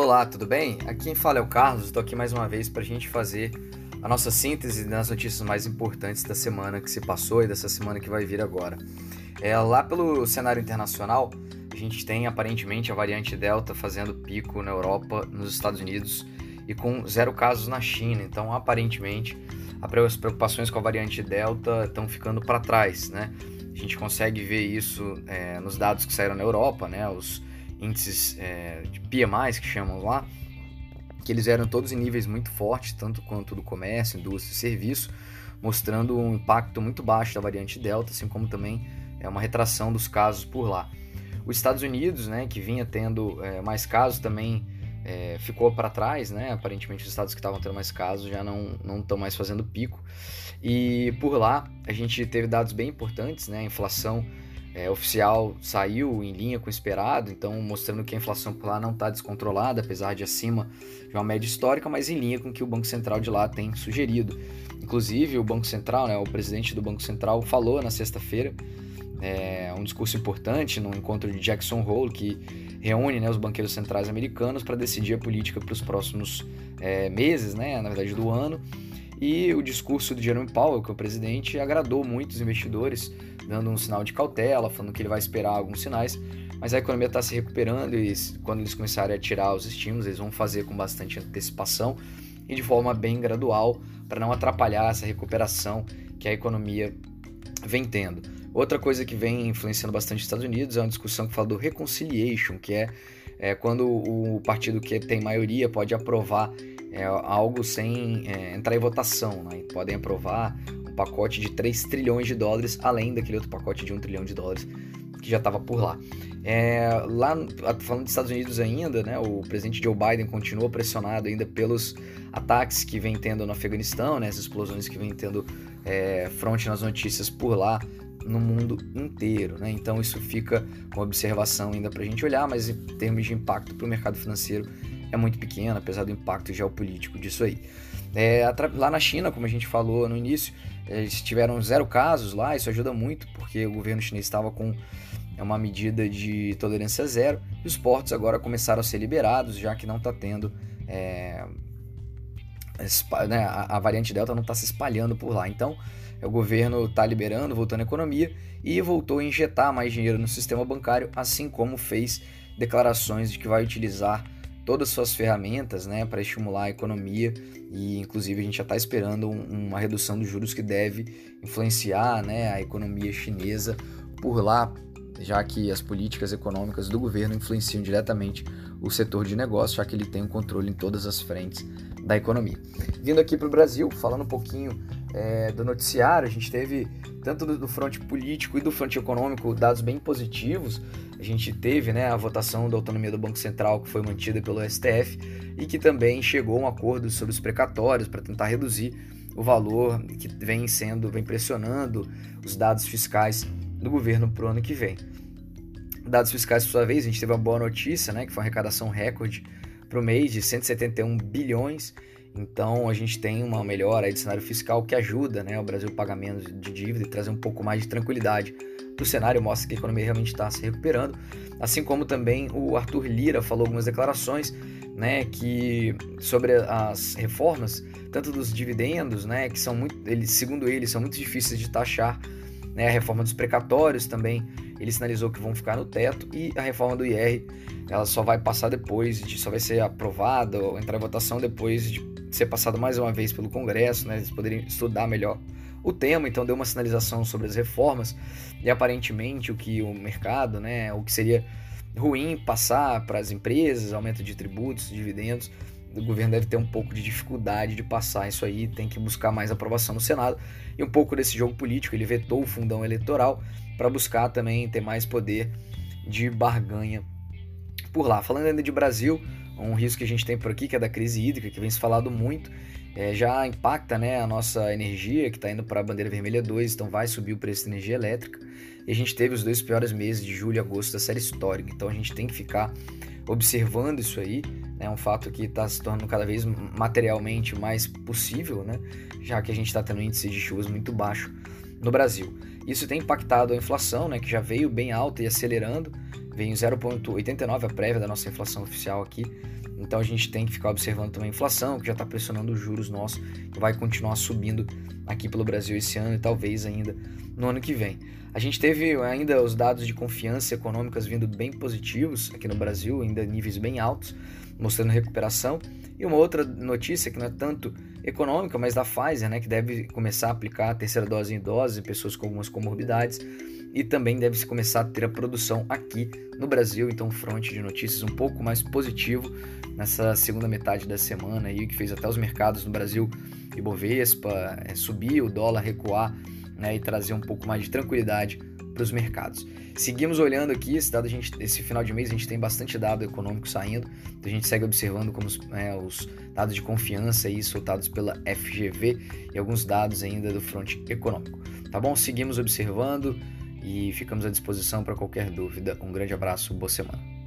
Olá, tudo bem? Aqui quem fala é o Carlos, estou aqui mais uma vez para a gente fazer a nossa síntese das notícias mais importantes da semana que se passou e dessa semana que vai vir agora. É, lá pelo cenário internacional, a gente tem aparentemente a variante Delta fazendo pico na Europa, nos Estados Unidos e com zero casos na China. Então, aparentemente, as preocupações com a variante Delta estão ficando para trás, né? A gente consegue ver isso é, nos dados que saíram na Europa, né? Os índices é, de PMI, que chamam lá, que eles eram todos em níveis muito fortes, tanto quanto do comércio, indústria e serviço, mostrando um impacto muito baixo da variante Delta, assim como também é uma retração dos casos por lá. Os Estados Unidos, né, que vinha tendo é, mais casos também é, ficou para trás, né? Aparentemente os estados que estavam tendo mais casos já não não estão mais fazendo pico. E por lá a gente teve dados bem importantes, né? A inflação é, oficial saiu em linha com o esperado, então mostrando que a inflação por lá não está descontrolada, apesar de acima de uma média histórica, mas em linha com o que o Banco Central de lá tem sugerido. Inclusive o Banco Central, né? O presidente do Banco Central falou na sexta-feira é, um discurso importante no encontro de Jackson Hole, que reúne né, os banqueiros centrais americanos para decidir a política para os próximos é, meses, né, na verdade do ano. E o discurso de Jerome Powell, que é o presidente, agradou muitos investidores, dando um sinal de cautela, falando que ele vai esperar alguns sinais, mas a economia está se recuperando e quando eles começarem a tirar os estímulos, eles vão fazer com bastante antecipação e de forma bem gradual, para não atrapalhar essa recuperação que a economia vem tendo. Outra coisa que vem influenciando bastante os Estados Unidos é uma discussão que fala do reconciliation, que é, é quando o partido que tem maioria pode aprovar é, algo sem é, entrar em votação. Né? Podem aprovar pacote de 3 trilhões de dólares, além daquele outro pacote de 1 trilhão de dólares que já estava por lá. É, lá, falando dos Estados Unidos ainda, né, o presidente Joe Biden continua pressionado ainda pelos ataques que vem tendo no Afeganistão, né, as explosões que vem tendo é, fronte nas notícias por lá no mundo inteiro. Né? Então isso fica com observação ainda para a gente olhar, mas em termos de impacto para o mercado financeiro é muito pequeno, apesar do impacto geopolítico disso aí. É, lá na China, como a gente falou no início, eles tiveram zero casos lá, isso ajuda muito, porque o governo chinês estava com uma medida de tolerância zero, e os portos agora começaram a ser liberados, já que não está tendo. É, né, a, a variante Delta não está se espalhando por lá. Então, o governo está liberando, voltando à economia e voltou a injetar mais dinheiro no sistema bancário, assim como fez declarações de que vai utilizar todas as suas ferramentas né, para estimular a economia e inclusive a gente já está esperando um, uma redução dos juros que deve influenciar né, a economia chinesa por lá, já que as políticas econômicas do governo influenciam diretamente o setor de negócio, já que ele tem um controle em todas as frentes da economia. Vindo aqui para o Brasil, falando um pouquinho é, do noticiário, a gente teve, tanto do, do fronte político e do fronte econômico, dados bem positivos. A gente teve né, a votação da autonomia do Banco Central, que foi mantida pelo STF, e que também chegou a um acordo sobre os precatórios para tentar reduzir o valor que vem sendo, vem pressionando os dados fiscais do governo para o ano que vem. Dados fiscais, por sua vez, a gente teve uma boa notícia, né, que foi uma arrecadação recorde para o mês de 171 bilhões então a gente tem uma melhora de cenário fiscal que ajuda né, o Brasil a pagar menos de dívida e trazer um pouco mais de tranquilidade para o cenário, mostra que a economia realmente está se recuperando. Assim como também o Arthur Lira falou algumas declarações né, que sobre as reformas, tanto dos dividendos, né, que são muito, ele, segundo ele, são muito difíceis de taxar, né, a reforma dos precatórios também, ele sinalizou que vão ficar no teto e a reforma do IR, ela só vai passar depois de, só vai ser aprovada ou entrar em votação depois de ser passado mais uma vez pelo Congresso, né? Eles poderiam estudar melhor o tema, então deu uma sinalização sobre as reformas e aparentemente o que o mercado, né, o que seria ruim passar para as empresas, aumento de tributos, dividendos, o governo deve ter um pouco de dificuldade de passar isso aí, tem que buscar mais aprovação no Senado e um pouco desse jogo político, ele vetou o fundão eleitoral para buscar também ter mais poder de barganha por lá. Falando ainda de Brasil, um risco que a gente tem por aqui, que é da crise hídrica, que vem se falado muito, é, já impacta né, a nossa energia, que está indo para a bandeira vermelha 2, então vai subir o preço da energia elétrica. E a gente teve os dois piores meses de julho e agosto da série histórica, então a gente tem que ficar observando isso aí, é né, um fato que está se tornando cada vez materialmente mais possível, né, já que a gente está tendo um índice de chuvas muito baixo no Brasil. Isso tem impactado a inflação, né, que já veio bem alta e acelerando, Vem 0,89 a prévia da nossa inflação oficial aqui. Então a gente tem que ficar observando também a inflação, que já está pressionando os juros nossos, que vai continuar subindo aqui pelo Brasil esse ano e talvez ainda no ano que vem. A gente teve ainda os dados de confiança econômicas vindo bem positivos aqui no Brasil, ainda níveis bem altos, mostrando recuperação. E uma outra notícia que não é tanto econômica, mas da Pfizer, né, que deve começar a aplicar a terceira dose em idosos e pessoas com algumas comorbidades e também deve se começar a ter a produção aqui no Brasil, então fronte de notícias um pouco mais positivo nessa segunda metade da semana aí, que fez até os mercados no Brasil e Bovespa é, subir, o dólar recuar né, e trazer um pouco mais de tranquilidade para os mercados. Seguimos olhando aqui, esse, dado a gente, esse final de mês a gente tem bastante dado econômico saindo, então a gente segue observando como os, é, os dados de confiança aí soltados pela FGV e alguns dados ainda do fronte econômico. Tá bom? Seguimos observando e ficamos à disposição para qualquer dúvida. Um grande abraço, boa semana.